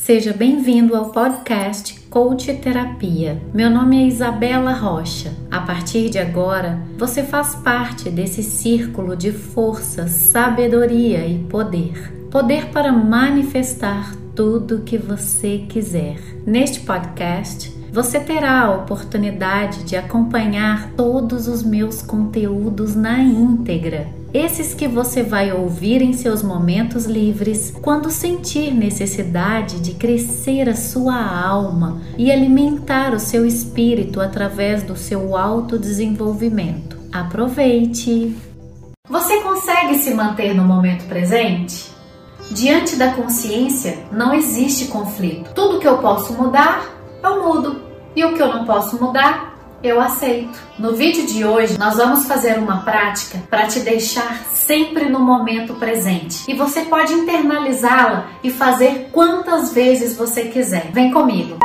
Seja bem-vindo ao podcast Coach Terapia. Meu nome é Isabela Rocha. A partir de agora, você faz parte desse círculo de força, sabedoria e poder. Poder para manifestar tudo que você quiser. Neste podcast, você terá a oportunidade de acompanhar todos os meus conteúdos na íntegra. Esses que você vai ouvir em seus momentos livres, quando sentir necessidade de crescer a sua alma e alimentar o seu espírito através do seu autodesenvolvimento. Aproveite! Você consegue se manter no momento presente? Diante da consciência não existe conflito. Tudo que eu posso mudar eu mudo. E o que eu não posso mudar, eu aceito. No vídeo de hoje, nós vamos fazer uma prática para te deixar sempre no momento presente. E você pode internalizá-la e fazer quantas vezes você quiser. Vem comigo.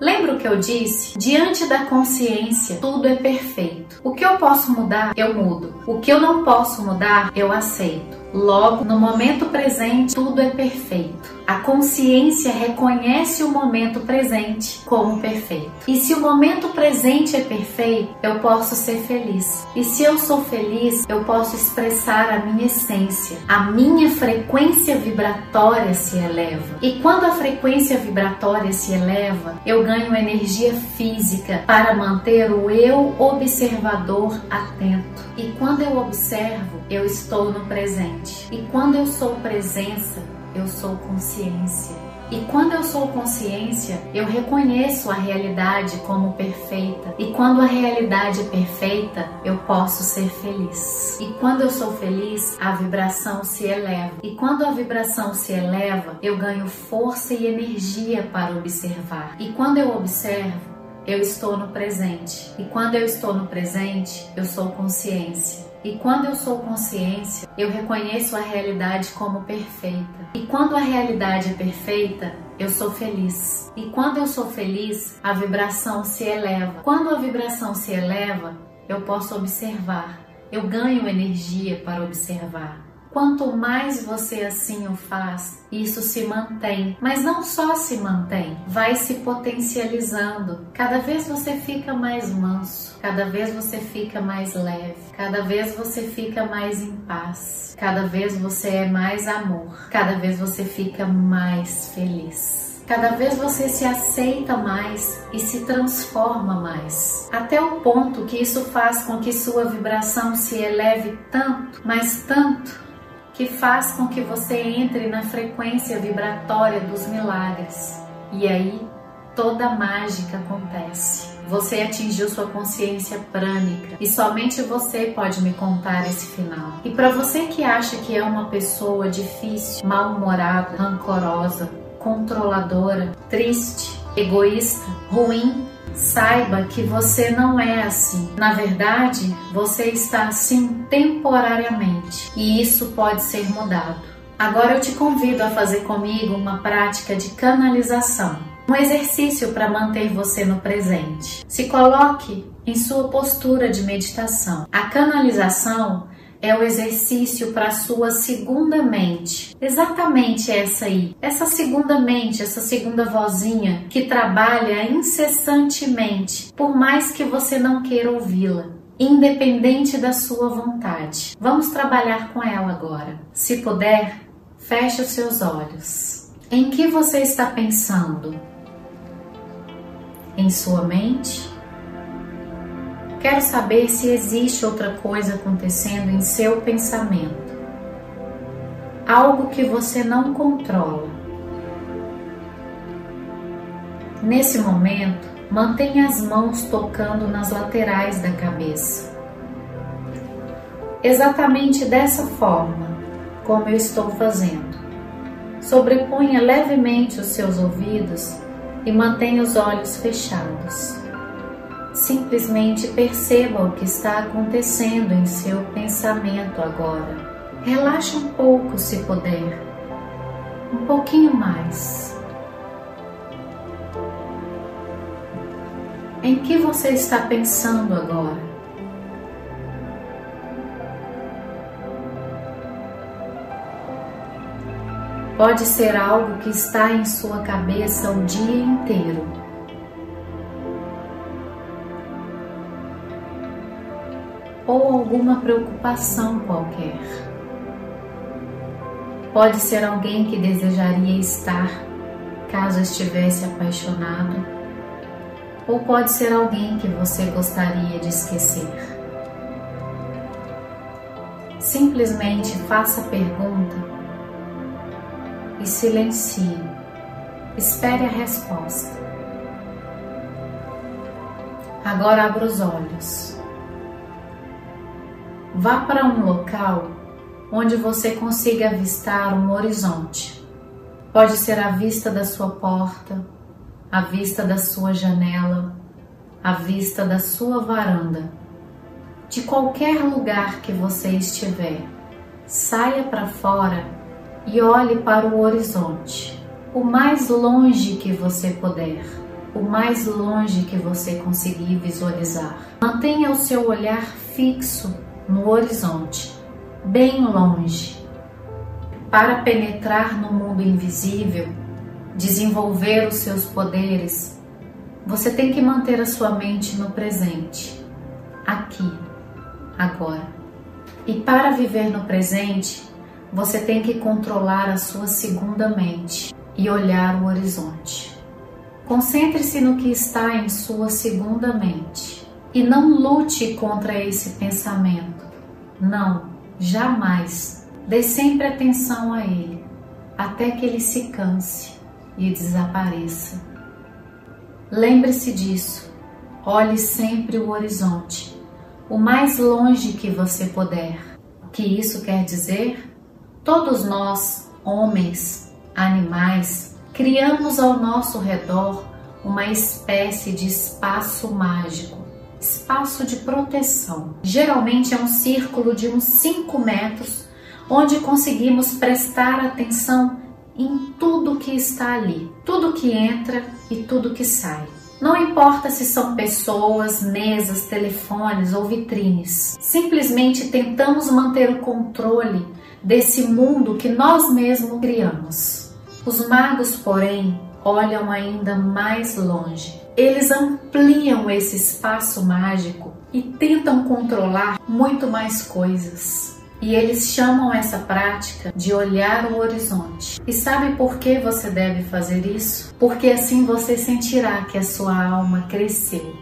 Lembra o que eu disse? Diante da consciência, tudo é perfeito. O que eu posso mudar, eu mudo. O que eu não posso mudar, eu aceito. Logo, no momento presente, tudo é perfeito. A consciência reconhece o momento presente como perfeito. E se o momento presente é perfeito, eu posso ser feliz. E se eu sou feliz, eu posso expressar a minha essência. A minha frequência vibratória se eleva. E quando a frequência vibratória se eleva, eu ganho energia física para manter o eu observador atento. E quando eu observo, eu estou no presente. E quando eu sou presença, eu sou consciência. E quando eu sou consciência, eu reconheço a realidade como perfeita. E quando a realidade é perfeita, eu posso ser feliz. E quando eu sou feliz, a vibração se eleva. E quando a vibração se eleva, eu ganho força e energia para observar. E quando eu observo, eu estou no presente. E quando eu estou no presente, eu sou consciência. E quando eu sou consciência, eu reconheço a realidade como perfeita. E quando a realidade é perfeita, eu sou feliz. E quando eu sou feliz, a vibração se eleva. Quando a vibração se eleva, eu posso observar. Eu ganho energia para observar. Quanto mais você assim o faz, isso se mantém. Mas não só se mantém, vai se potencializando. Cada vez você fica mais manso, cada vez você fica mais leve, cada vez você fica mais em paz, cada vez você é mais amor, cada vez você fica mais feliz. Cada vez você se aceita mais e se transforma mais, até o ponto que isso faz com que sua vibração se eleve tanto, mas tanto, que faz com que você entre na frequência vibratória dos milagres. E aí toda mágica acontece. Você atingiu sua consciência prânica e somente você pode me contar esse final. E para você que acha que é uma pessoa difícil, mal-humorada, rancorosa, controladora, triste, egoísta, ruim, Saiba que você não é assim. Na verdade, você está assim temporariamente e isso pode ser mudado. Agora eu te convido a fazer comigo uma prática de canalização, um exercício para manter você no presente. Se coloque em sua postura de meditação. A canalização é o exercício para a sua segunda mente. Exatamente essa aí. Essa segunda mente, essa segunda vozinha que trabalha incessantemente, por mais que você não queira ouvi-la. Independente da sua vontade. Vamos trabalhar com ela agora. Se puder, feche os seus olhos. Em que você está pensando? Em sua mente? Quero saber se existe outra coisa acontecendo em seu pensamento. Algo que você não controla. Nesse momento, mantenha as mãos tocando nas laterais da cabeça. Exatamente dessa forma, como eu estou fazendo. Sobreponha levemente os seus ouvidos e mantenha os olhos fechados. Simplesmente perceba o que está acontecendo em seu pensamento agora. Relaxe um pouco se puder, um pouquinho mais. Em que você está pensando agora? Pode ser algo que está em sua cabeça o dia inteiro. Ou alguma preocupação qualquer. Pode ser alguém que desejaria estar caso estivesse apaixonado, ou pode ser alguém que você gostaria de esquecer. Simplesmente faça a pergunta e silencie. Espere a resposta. Agora abra os olhos. Vá para um local onde você consiga avistar um horizonte. Pode ser a vista da sua porta, a vista da sua janela, a vista da sua varanda. De qualquer lugar que você estiver, saia para fora e olhe para o horizonte, o mais longe que você puder, o mais longe que você conseguir visualizar. Mantenha o seu olhar fixo no horizonte bem longe. Para penetrar no mundo invisível, desenvolver os seus poderes, você tem que manter a sua mente no presente, aqui, agora. E para viver no presente, você tem que controlar a sua segunda mente e olhar o horizonte. Concentre-se no que está em sua segunda mente e não lute contra esse pensamento. Não, Jamais dê sempre atenção a ele, até que ele se canse e desapareça. Lembre-se disso. Olhe sempre o horizonte, o mais longe que você puder. O que isso quer dizer? Todos nós, homens, animais, criamos ao nosso redor uma espécie de espaço mágico espaço de proteção. Geralmente é um círculo de uns 5 metros, onde conseguimos prestar atenção em tudo que está ali, tudo que entra e tudo que sai. Não importa se são pessoas, mesas, telefones ou vitrines, simplesmente tentamos manter o controle desse mundo que nós mesmos criamos. Os magos, porém, olham ainda mais longe eles ampliam esse espaço mágico e tentam controlar muito mais coisas. E eles chamam essa prática de olhar o horizonte. E sabe por que você deve fazer isso? Porque assim você sentirá que a sua alma cresceu.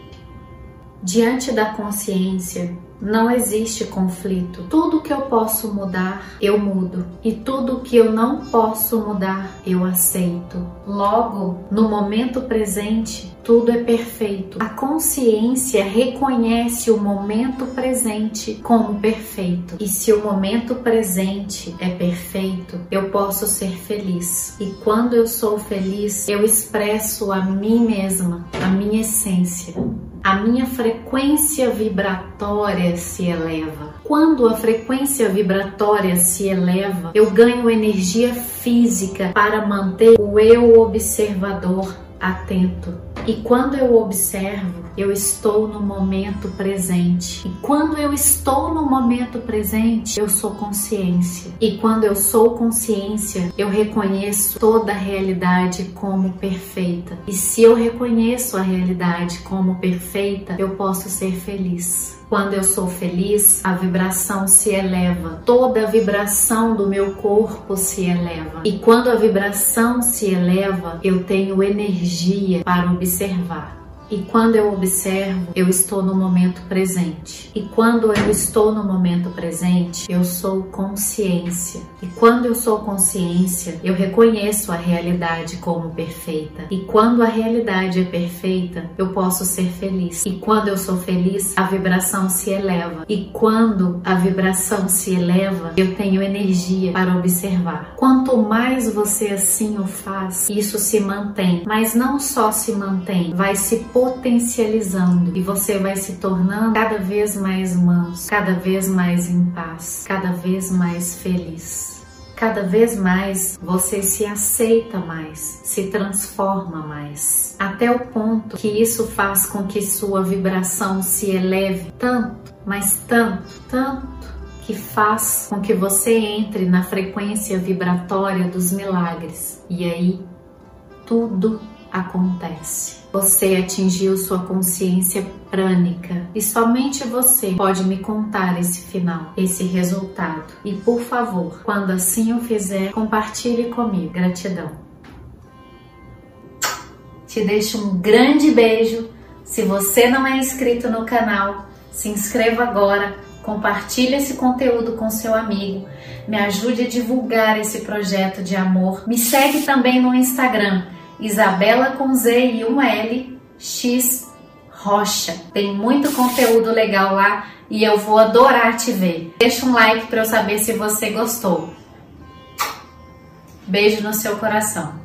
Diante da consciência não existe conflito. Tudo que eu posso mudar, eu mudo. E tudo que eu não posso mudar, eu aceito. Logo, no momento presente, tudo é perfeito. A consciência reconhece o momento presente como perfeito. E se o momento presente é perfeito, eu posso ser feliz. E quando eu sou feliz, eu expresso a mim mesma, a minha essência a minha frequência vibratória se eleva. Quando a frequência vibratória se eleva, eu ganho energia física para manter o eu observador atento. E quando eu observo, eu estou no momento presente. E quando eu estou no momento presente, eu sou consciência. E quando eu sou consciência, eu reconheço toda a realidade como perfeita. E se eu reconheço a realidade como perfeita, eu posso ser feliz. Quando eu sou feliz, a vibração se eleva, toda a vibração do meu corpo se eleva. E quando a vibração se eleva, eu tenho energia para observar. E quando eu observo, eu estou no momento presente. E quando eu estou no momento presente, eu sou consciência. E quando eu sou consciência, eu reconheço a realidade como perfeita. E quando a realidade é perfeita, eu posso ser feliz. E quando eu sou feliz, a vibração se eleva. E quando a vibração se eleva, eu tenho energia para observar. Quanto mais você assim o faz, isso se mantém. Mas não só se mantém, vai se potencializando e você vai se tornando cada vez mais manso, cada vez mais em paz, cada vez mais feliz. Cada vez mais você se aceita mais, se transforma mais, até o ponto que isso faz com que sua vibração se eleve tanto, mas tanto, tanto que faz com que você entre na frequência vibratória dos milagres. E aí tudo acontece. Você atingiu sua consciência prânica e somente você pode me contar esse final, esse resultado. E por favor, quando assim o fizer, compartilhe comigo. Gratidão. Te deixo um grande beijo. Se você não é inscrito no canal, se inscreva agora, compartilhe esse conteúdo com seu amigo, me ajude a divulgar esse projeto de amor. Me segue também no Instagram Isabela com Z e um L X Rocha. Tem muito conteúdo legal lá e eu vou adorar te ver. Deixa um like para eu saber se você gostou. Beijo no seu coração.